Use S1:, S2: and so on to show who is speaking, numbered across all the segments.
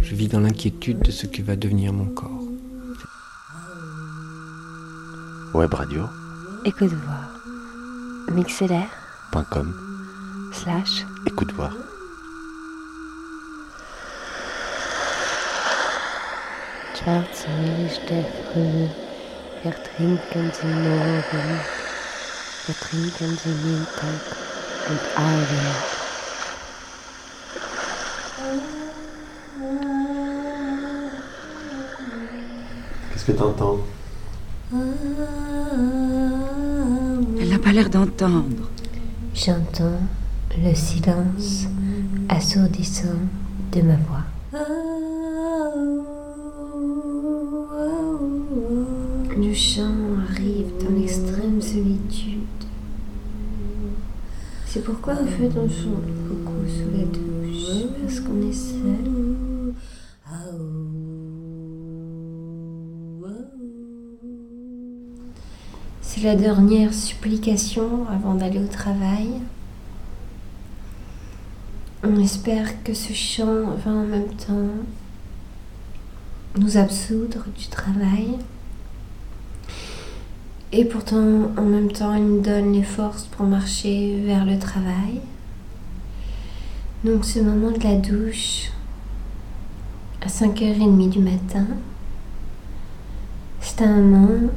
S1: Je vis dans l'inquiétude de ce que va devenir mon corps.
S2: Web radio.
S3: Écoute voir. Mixlr.com slash
S2: écoute voir.
S3: Schwarze Milch der Früh, wir trinken sie morgen, wir trinken sie Mittag und Abend.
S2: Qu'est-ce que t'entends?
S4: Elle n'a pas l'air d'entendre.
S3: J'entends le silence assourdissant de ma voix. Le chant arrive dans l'extrême solitude. C'est pourquoi en fait on chante beaucoup sous la douche, parce qu'on est seul. La dernière supplication avant d'aller au travail. On espère que ce chant va en même temps nous absoudre du travail. Et pourtant, en même temps, il nous donne les forces pour marcher vers le travail. Donc ce moment de la douche, à 5h30 du matin, c'est un moment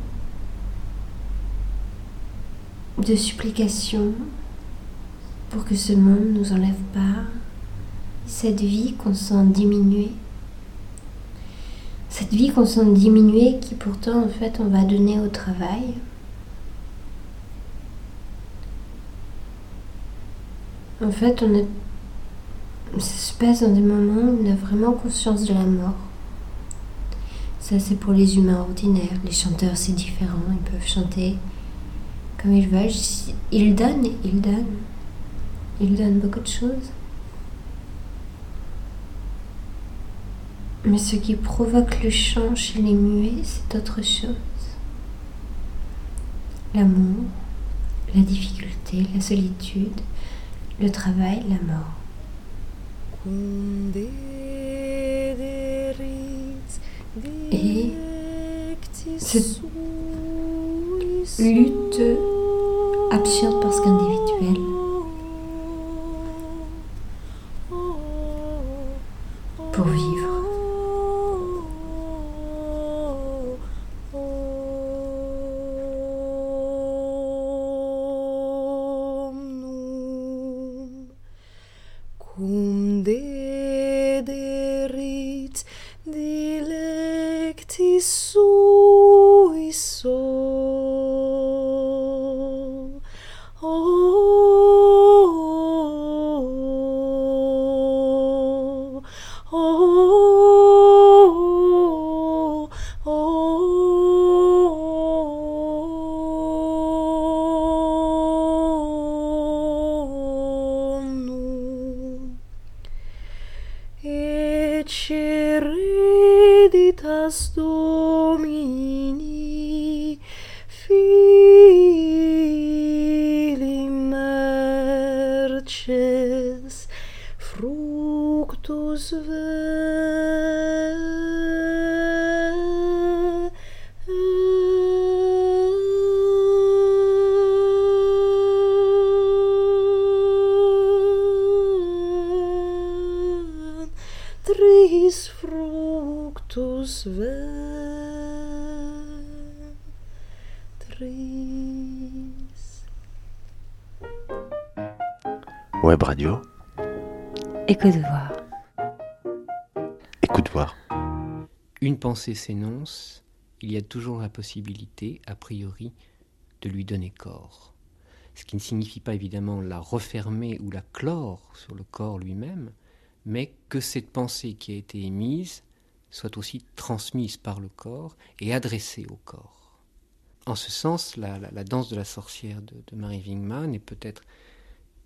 S3: de supplication pour que ce monde nous enlève pas cette vie qu'on sent diminuer. Cette vie qu'on sent diminuer qui pourtant en fait on va donner au travail. En fait on ça se dans des moments où on a vraiment conscience de la mort. Ça c'est pour les humains ordinaires. Les chanteurs c'est différent, ils peuvent chanter comme ils veulent. Ils donnent, ils donnent. Ils donnent beaucoup de choses. Mais ce qui provoque le chant chez les muets, c'est autre chose. L'amour, la difficulté, la solitude, le travail, la mort. Et cette lutte absurde parce qu'individuelle pour vivre.
S2: Web radio.
S3: Écoute voir.
S2: Écoute voir.
S1: Une pensée s'énonce, il y a toujours la possibilité, a priori, de lui donner corps. Ce qui ne signifie pas évidemment la refermer ou la clore sur le corps lui-même, mais que cette pensée qui a été émise soit aussi transmise par le corps et adressée au corps. En ce sens, la, la- danse de la sorcière de, de Marie Wingman est peut-être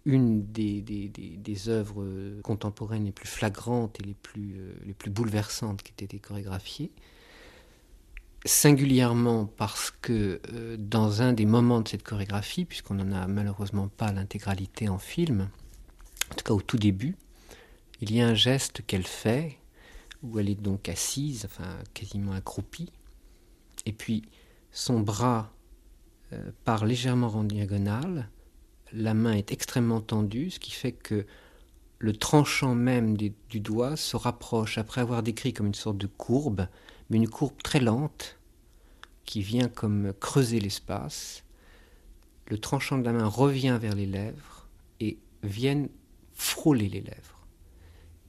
S1: une des œuvres contemporaines les plus flagrantes et les plus, euh, les plus bouleversantes qui aient été chorégraphiées, singulièrement parce que euh, dans un des moments de cette chorégraphie, puisqu'on n'en a malheureusement pas l'intégralité en film, en tout cas au tout début, Il y a un geste qu'elle fait, où elle est donc assise, enfin quasiment accroupie, et puis son bras euh, part légèrement en diagonale, la main est extrêmement tendue, ce qui fait que le tranchant même du, du doigt se rapproche, après avoir décrit comme une sorte de courbe, mais une courbe très lente, qui vient comme creuser l'espace. Le tranchant de la main revient vers les lèvres et viennent frôler les lèvres.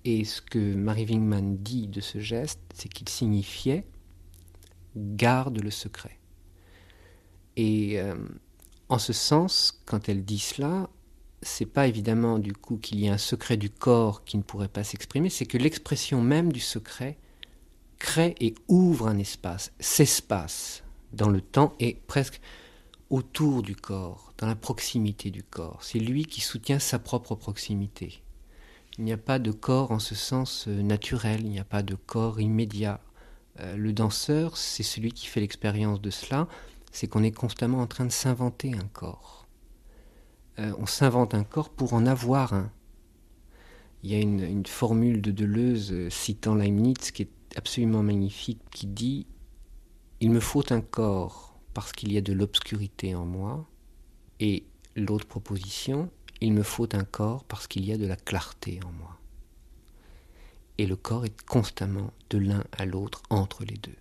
S1: Et ce que Marie Wingman dit de ce geste, c'est qu'il signifiait garde le secret. Et euh, en ce sens, quand elle dit cela, c'est pas évidemment du coup qu'il y a un secret du corps qui ne pourrait pas s'exprimer, c'est que l'expression même du secret crée et ouvre un espace, s'espace dans le temps et presque autour du corps, dans la proximité du corps. C'est lui qui soutient sa propre proximité. Il n'y a pas de corps en ce sens euh, naturel, il n'y a pas de corps immédiat. Euh, le danseur, c'est celui qui fait l'expérience de cela, c'est qu'on est constamment en train de s'inventer un corps. Euh, on s'invente un corps pour en avoir un. Il y a une, une formule de Deleuze citant Leibniz qui est absolument magnifique, qui dit Il me faut un corps parce qu'il y a de l'obscurité en moi, et l'autre proposition, il me faut un corps parce qu'il y a de la clarté en moi. Et le corps est constamment de l'un à l'autre entre les deux.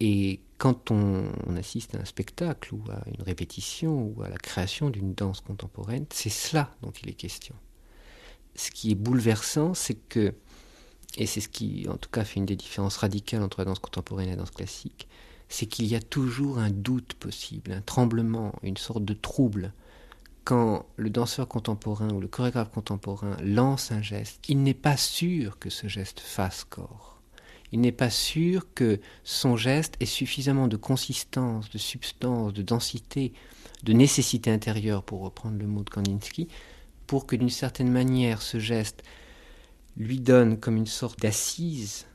S1: Et quand on, assiste à un spectacle ou à une répétition ou à la création d'une danse contemporaine, c'est cela dont il est question. Ce qui est bouleversant, c'est que, et c'est ce qui en tout cas fait une des différences radicales entre la danse contemporaine et la danse classique, c'est qu'il y a toujours un doute possible, un tremblement, une sorte de trouble. Quand le danseur contemporain ou le chorégraphe contemporain lance un geste, il n'est pas sûr que ce geste fasse corps. Il n'est pas sûr que son geste ait suffisamment de consistance, de substance, de densité, de nécessité intérieure, pour reprendre le mot de Kandinsky, pour que d'une certaine manière ce geste lui donne comme une sorte d'assise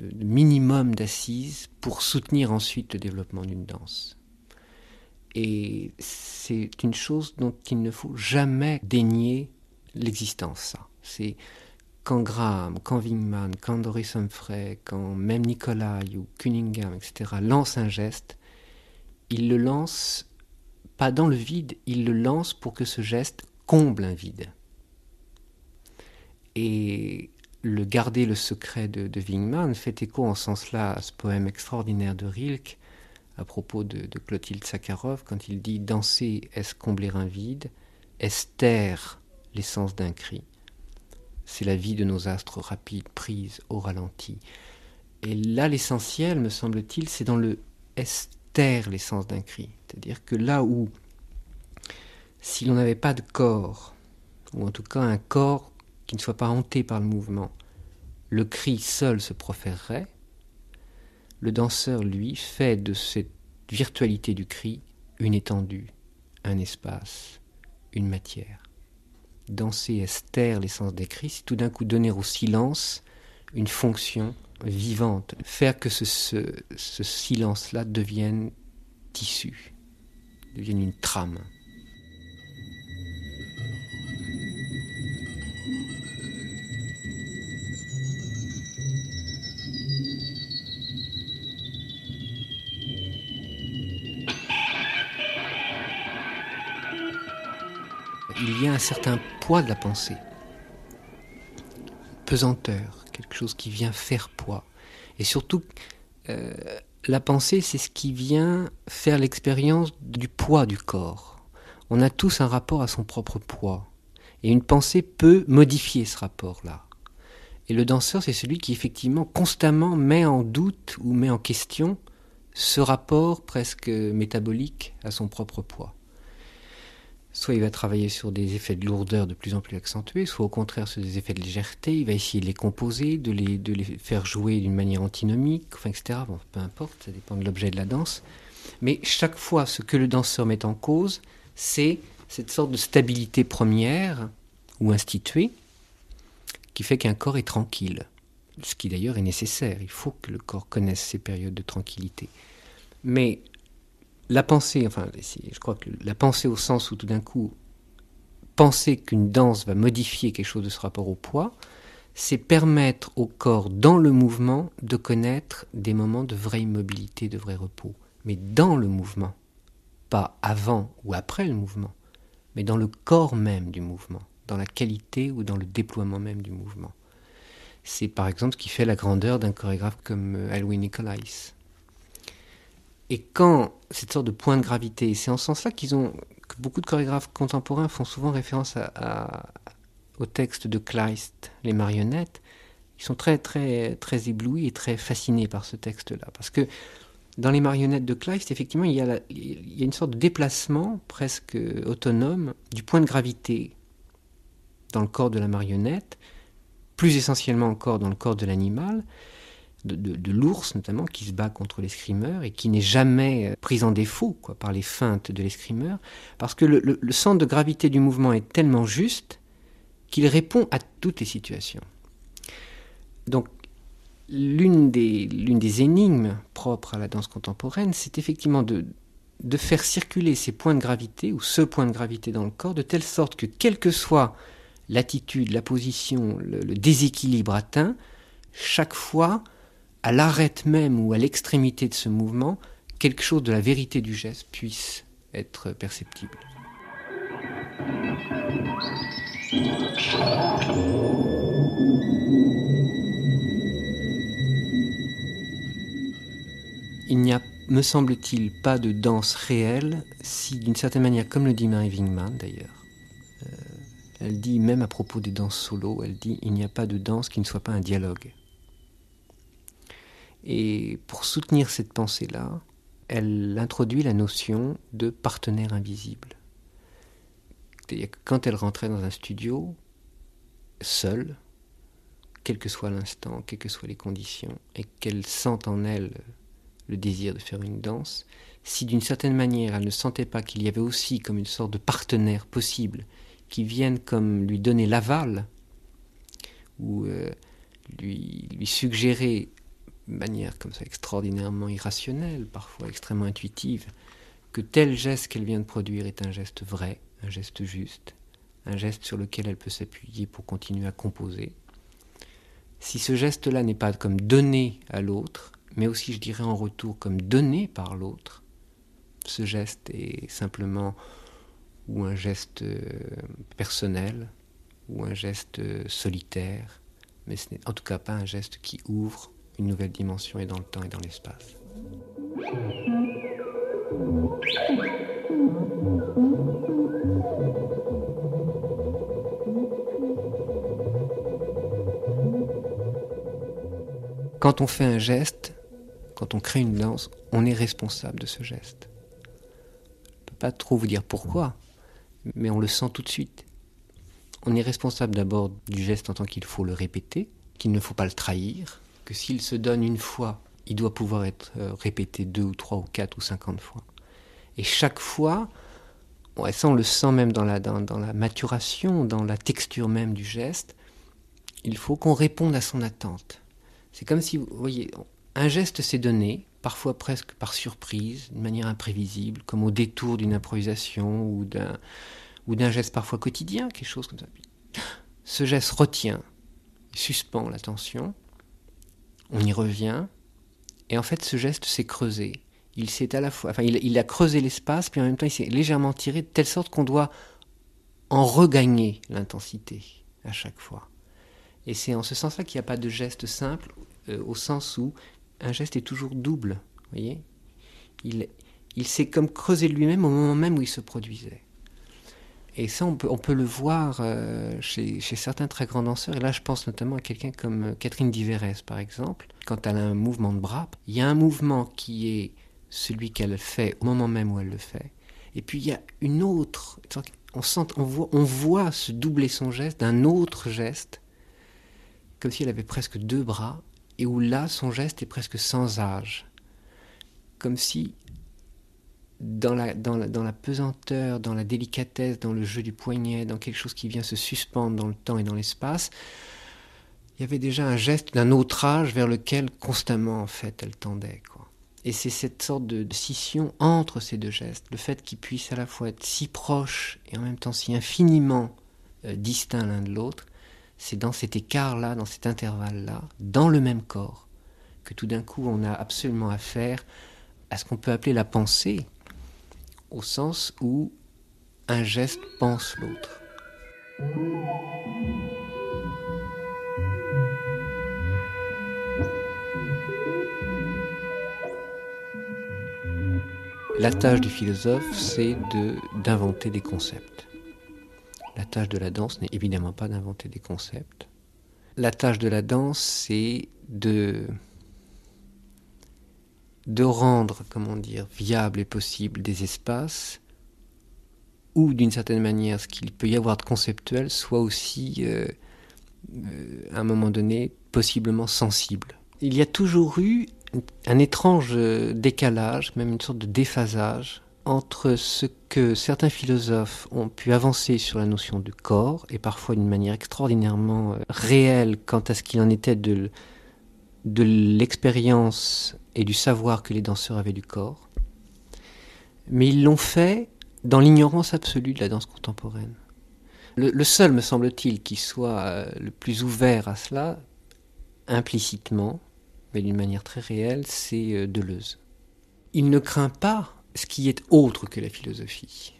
S1: de, de minimum d'assises pour soutenir ensuite le développement d'une danse. Et c'est une chose dont il ne faut jamais dénier l'existence. C'est quand Graham, quand Wingman, quand Doris Humphrey, quand même Nicolai ou Cunningham, etc., lancent un geste, ils le lancent pas dans le vide, ils le lancent pour que ce geste comble un vide. Et le garder le secret de, de Wingman fait écho en ce sens-là à ce poème extraordinaire de Rilke à propos de, de Clotilde Sakharov quand il dit Danser, est-ce combler un vide? Est-ce taire l'essence d'un cri? C'est la vie de nos astres rapides prise au ralenti. Et là, l'essentiel, me semble-t-il, c'est dans le est taire l'essence d'un cri. C'est-à-dire que là où, si l'on n'avait pas de corps, ou en tout cas un corps qui ne soit pas hanté par le mouvement, le cri seul se proférerait, le danseur, lui, fait de cette virtualité du cri une étendue, un espace, une matière. Danser est taire l'essence des cris, c'est tout d'un coup donner au silence une fonction vivante, faire que ce, ce, ce silence-là devienne tissu, devienne une trame. Y a un certain poids de la pensée, pesanteur, quelque chose qui vient faire poids. Et surtout, euh, la pensée, c'est ce qui vient faire l'expérience du poids du corps. On a tous un rapport à son propre poids. Et une pensée peut modifier ce rapport-là. Et le danseur, c'est celui qui effectivement constamment met en doute ou met en question ce rapport presque métabolique à son propre poids. Soit il va travailler sur des effets de lourdeur de plus en plus accentués, soit au contraire sur des effets de légèreté, il va essayer de les composer, de les, de faire jouer d'une manière antinomique, etc. Bon, peu importe, ça dépend de l'objet de la danse. Mais chaque fois, ce que le danseur met en cause, c'est cette sorte de stabilité première ou instituée qui fait qu'un corps est tranquille. Ce qui d'ailleurs est nécessaire. Il faut que le corps connaisse ces périodes de tranquillité. Mais la pensée, enfin, je crois que la pensée au sens où tout d'un coup, penser qu'une danse va modifier quelque chose de ce rapport au poids, c'est permettre au corps, dans le mouvement, de connaître des moments de vraie immobilité, de vrai repos. Mais dans le mouvement, pas avant ou après le mouvement, mais dans le corps même du mouvement, dans la qualité ou dans le déploiement même du mouvement. C'est par exemple ce qui fait la grandeur d'un chorégraphe comme Alwyn Nicolais. Et quand cette sorte de point de gravité, c'est en ce sens-là qu'ils ont, que beaucoup de chorégraphes contemporains font souvent référence au texte de Kleist, Les marionnettes, ils sont très, très, très éblouis et très fascinés par ce texte-là. Parce que dans les marionnettes de Kleist, effectivement, il y a une sorte de déplacement presque autonome du point de gravité dans le corps de la marionnette, plus essentiellement encore dans le corps de l'animal, de, l'ours notamment, qui se bat contre l'escrimeur et qui n'est jamais euh, pris en défaut quoi, par les feintes de l'escrimeur, parce que le, le, centre de gravité du mouvement est tellement juste qu'il répond à toutes les situations. Donc l'une des, l'une des énigmes propres à la danse contemporaine, c'est effectivement de, de faire circuler ces points de gravité, ou ce point de gravité dans le corps, de telle sorte que quelle que soit l'attitude, la position, le déséquilibre atteint, chaque fois à l'arrête même ou à l'extrémité de ce mouvement, quelque chose de la vérité du geste puisse être perceptible. Il n'y a, me semble-t-il, pas de danse réelle si, d'une certaine manière, comme le dit Mary Wingman d'ailleurs, euh, elle dit, même à propos des danses solo, elle dit, il n'y a pas de danse qui ne soit pas un dialogue. Et pour soutenir cette pensée-là, elle introduit la notion de partenaire invisible. quand elle rentrait dans un studio, seule, quel que soit l'instant, quelles que soient les conditions, et qu'elle sente en elle le désir de faire une danse, si d'une certaine manière elle ne sentait pas qu'il y avait aussi comme une sorte de partenaire possible qui vienne comme lui donner l'aval, ou euh, lui, lui suggérer manière comme ça extraordinairement irrationnelle, parfois extrêmement intuitive, que tel geste qu'elle vient de produire est un geste vrai, un geste juste, un geste sur lequel elle peut s'appuyer pour continuer à composer. Si ce geste-là n'est pas comme donné à l'autre, mais aussi je dirais en retour comme donné par l'autre, ce geste est simplement ou un geste euh, personnel, ou un geste euh, solitaire, mais ce n'est en tout cas pas un geste qui ouvre une nouvelle dimension et dans le temps et dans l'espace. Quand on fait un geste, quand on crée une danse, on est responsable de ce geste. Je ne peux pas trop vous dire pourquoi, mais on le sent tout de suite. On est responsable d'abord du geste en tant qu'il faut le répéter, qu'il ne faut pas le trahir, que s'il se donne une fois, il doit pouvoir être euh, répété deux ou trois ou quatre ou cinquante fois. Et chaque fois, ça on le sent même dans la, dans, dans la maturation, dans la texture même du geste, il faut qu'on réponde à son attente. C'est comme si, vous voyez, un geste s'est donné, parfois presque par surprise, d'une manière imprévisible, comme au détour d'une improvisation ou d'un, ou d'un geste parfois quotidien, quelque chose comme ça. Ce geste retient, suspend l'attention, on y revient, et en fait ce geste s'est creusé. Il s'est à la fois, enfin il, a creusé l'espace, puis en même temps il s'est légèrement tiré de telle sorte qu'on doit en regagner l'intensité à chaque fois. Et c'est en ce sens-là qu'il n'y a pas de geste simple, euh, au sens où un geste est toujours double. Voyez, il, il s'est comme creusé lui-même au moment même où il se produisait. Et ça, on peut, le voir euh, chez, certains très grands danseurs. Et là, je pense notamment à quelqu'un comme euh, Catherine Diverès, par exemple. Quand elle a un mouvement de bras, il y a un mouvement qui est celui qu'elle fait au moment même où elle le fait. Et puis, il y a une autre. On, sent, on, voit, on voit se doubler son geste d'un autre geste, comme si elle avait presque deux bras, et où là, son geste est presque sans âge. Comme si dans la, dans, la, pesanteur, dans la délicatesse, dans le jeu du poignet, dans quelque chose qui vient se suspendre dans le temps et dans l'espace, il y avait déjà un geste d'un autre âge vers lequel constamment en fait elle tendait. Quoi. Et c'est cette sorte de, scission entre ces deux gestes, le fait qu'ils puissent à la fois être si proches et en même temps si infiniment euh, distincts l'un de l'autre, c'est dans cet écart-là, dans cet intervalle-là, dans le même corps, que tout d'un coup on a absolument affaire à ce qu'on peut appeler la pensée, au sens où un geste pense l'autre. La tâche du philosophe, c'est d'inventer des concepts. La tâche de la danse n'est évidemment pas d'inventer des concepts. La tâche de la danse, c'est de, de rendre, comment dire, viable et possible des espaces où, d'une certaine manière, ce qu'il peut y avoir de conceptuel soit aussi, euh, euh, à un moment donné, possiblement sensible. Il y a toujours eu un étrange décalage, même une sorte de déphasage entre ce que certains philosophes ont pu avancer sur la notion du corps, et parfois d'une manière extraordinairement euh, réelle quant à ce qu'il en était de, de l'expérience et du savoir que les danseurs avaient du corps, mais ils l'ont fait dans l'ignorance absolue de la danse contemporaine. Le, seul, me semble-t-il, qui soit euh, le plus ouvert à cela, implicitement, mais d'une manière très réelle, c'est euh, Deleuze. Il ne craint pas ce qui est autre que la philosophie.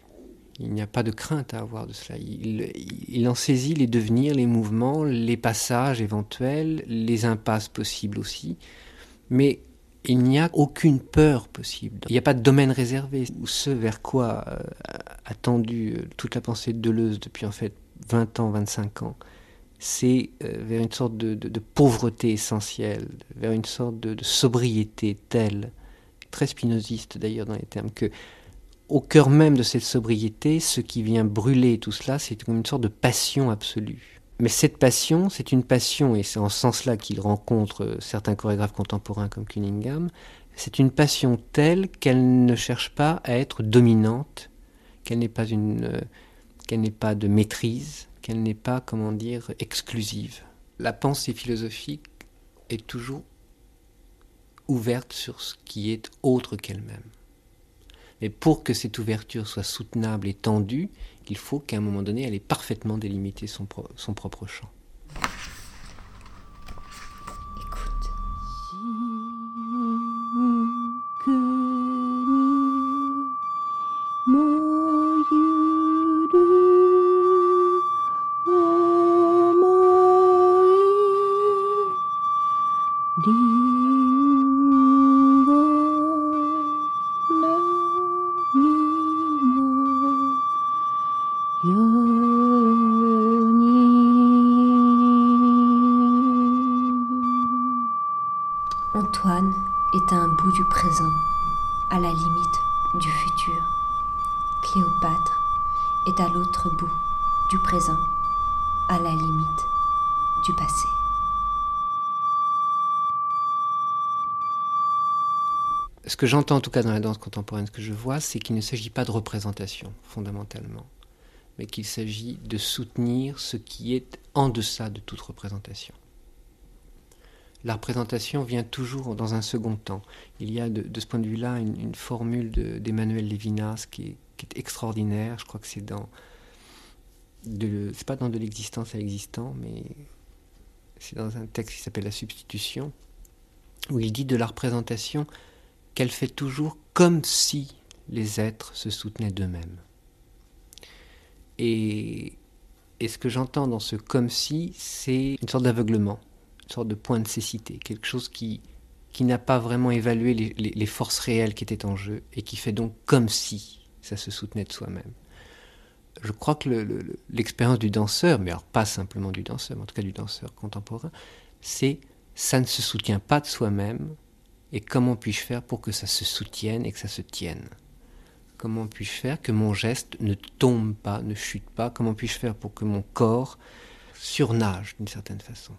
S1: Il n'y a pas de crainte à avoir de cela. Il, en saisit les devenirs, les mouvements, les passages éventuels, les impasses possibles aussi. Mais il n'y a aucune peur possible. Il n'y a pas de domaine réservé. Ce vers quoi euh, a tendu euh, toute la pensée de Deleuze depuis en fait 20 ans, 25 ans, c'est euh, vers une sorte de, pauvreté essentielle, vers une sorte de, sobriété telle, très spinoziste d'ailleurs dans les termes, que au cœur même de cette sobriété, ce qui vient brûler tout cela, c'est une sorte de passion absolue. Mais cette passion, c'est une passion, et c'est en ce sens-là qu'il rencontre euh, certains chorégraphes contemporains comme Cunningham, c'est une passion telle qu'elle ne cherche pas à être dominante, qu'elle n'est pas, une, euh, qu'elle n'est pas de maîtrise, qu'elle n'est pas, comment dire, exclusive. La pensée philosophique est toujours ouverte sur ce qui est autre qu'elle-même. Mais pour que cette ouverture soit soutenable et tendue, il faut qu'à un moment donné, elle ait parfaitement délimité son, son propre champ. Ce que j'entends en tout cas dans la danse contemporaine, ce que je vois, c'est qu'il ne s'agit pas de représentation fondamentalement, mais qu'il s'agit de soutenir ce qui est en deçà de toute représentation. La représentation vient toujours dans un second temps. Il y a de, ce point de vue-là une, formule d'Emmanuel Lévinas qui est, extraordinaire. Je crois que c'est dans. C'est pas dans de l'existence à l'existant, mais c'est dans un texte qui s'appelle La substitution, où il dit de la représentation qu'elle fait toujours comme si les êtres se soutenaient d'eux-mêmes. Et, ce que j'entends dans ce comme si, c'est une sorte d'aveuglement, une sorte de point de cécité, quelque chose qui, qui n'a pas vraiment évalué les, forces réelles qui étaient en jeu et qui fait donc comme si ça se soutenait de soi-même. Je crois que l'expérience du danseur, mais alors pas simplement du danseur, mais en tout cas du danseur contemporain, c'est ça ne se soutient pas de soi-même, et comment puis-je faire pour que ça se soutienne et que ça se tienne? Comment puis-je faire que mon geste ne tombe pas, ne chute pas? Comment puis-je faire pour que mon corps surnage d'une certaine façon?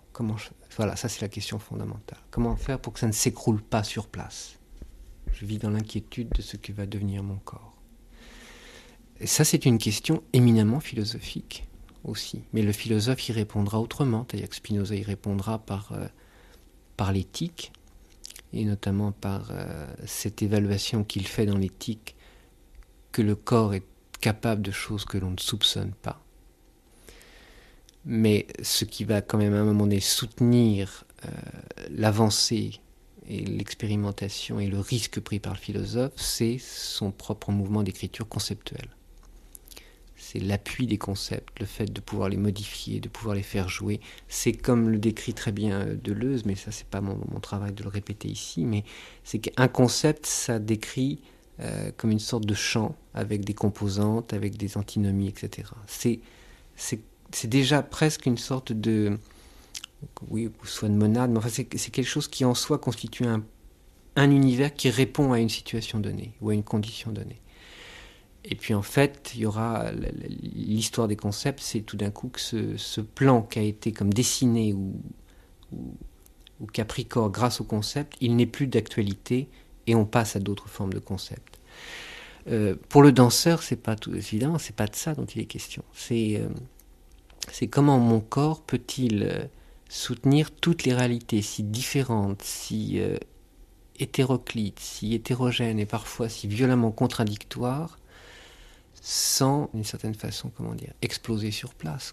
S1: Voilà, ça c'est la question fondamentale. Comment faire pour que ça ne s'écroule pas sur place? Je vis dans l'inquiétude de ce que va devenir mon corps. Ça c'est une question éminemment philosophique aussi. Mais le philosophe y répondra autrement. C'est-à-dire que Spinoza y répondra par, euh, l'éthique et notamment par euh, cette évaluation qu'il fait dans l'éthique, que le corps est capable de choses que l'on ne soupçonne pas. Mais ce qui va quand même à un moment donné soutenir euh, l'avancée et l'expérimentation et le risque pris par le philosophe, c'est son propre mouvement d'écriture conceptuelle. C'est l'appui des concepts, le fait de pouvoir les modifier, de pouvoir les faire jouer. C'est comme le décrit très bien euh, Deleuze, mais ça c'est pas mon, mon, travail de le répéter ici, mais c'est qu'un concept, ça décrit euh, comme une sorte de chant avec des composantes, avec des antinomies, etc. C'est, c'est, déjà presque une sorte de, oui, soit de monade, mais enfin c'est, c'est quelque chose qui en soi constitue un, un univers qui répond à une situation donnée ou à une condition donnée. Et puis en fait, il y aura l'histoire des concepts, c'est tout d'un coup que ce, plan qui a été comme dessiné ou, ou, ou grâce au concept, il n'est plus d'actualité et on passe à d'autres formes de concepts. Euh, pour le danseur, c'est pas tout évidemment, c'est pas de ça dont il est question. C'est euh, comment mon corps peut-il euh, soutenir toutes les réalités si différentes, si hétéroclites, si hétérogènes et parfois si violemment contradictoires sans, d'une certaine façon, comment dire, exploser sur place.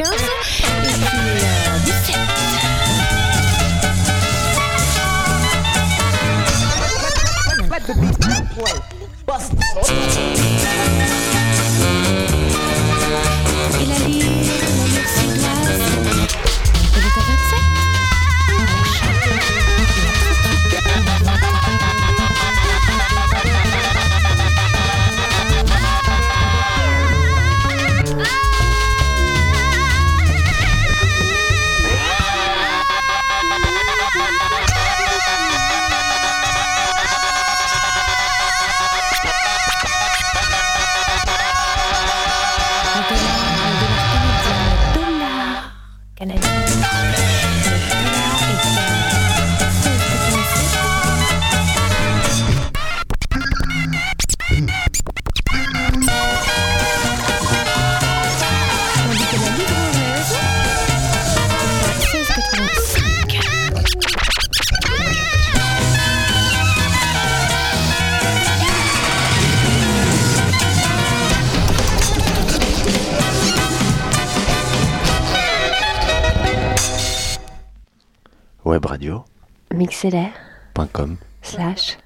S5: 95 et puis 17.
S6: Let the beat play. Bust.
S2: Mixlr.com slash.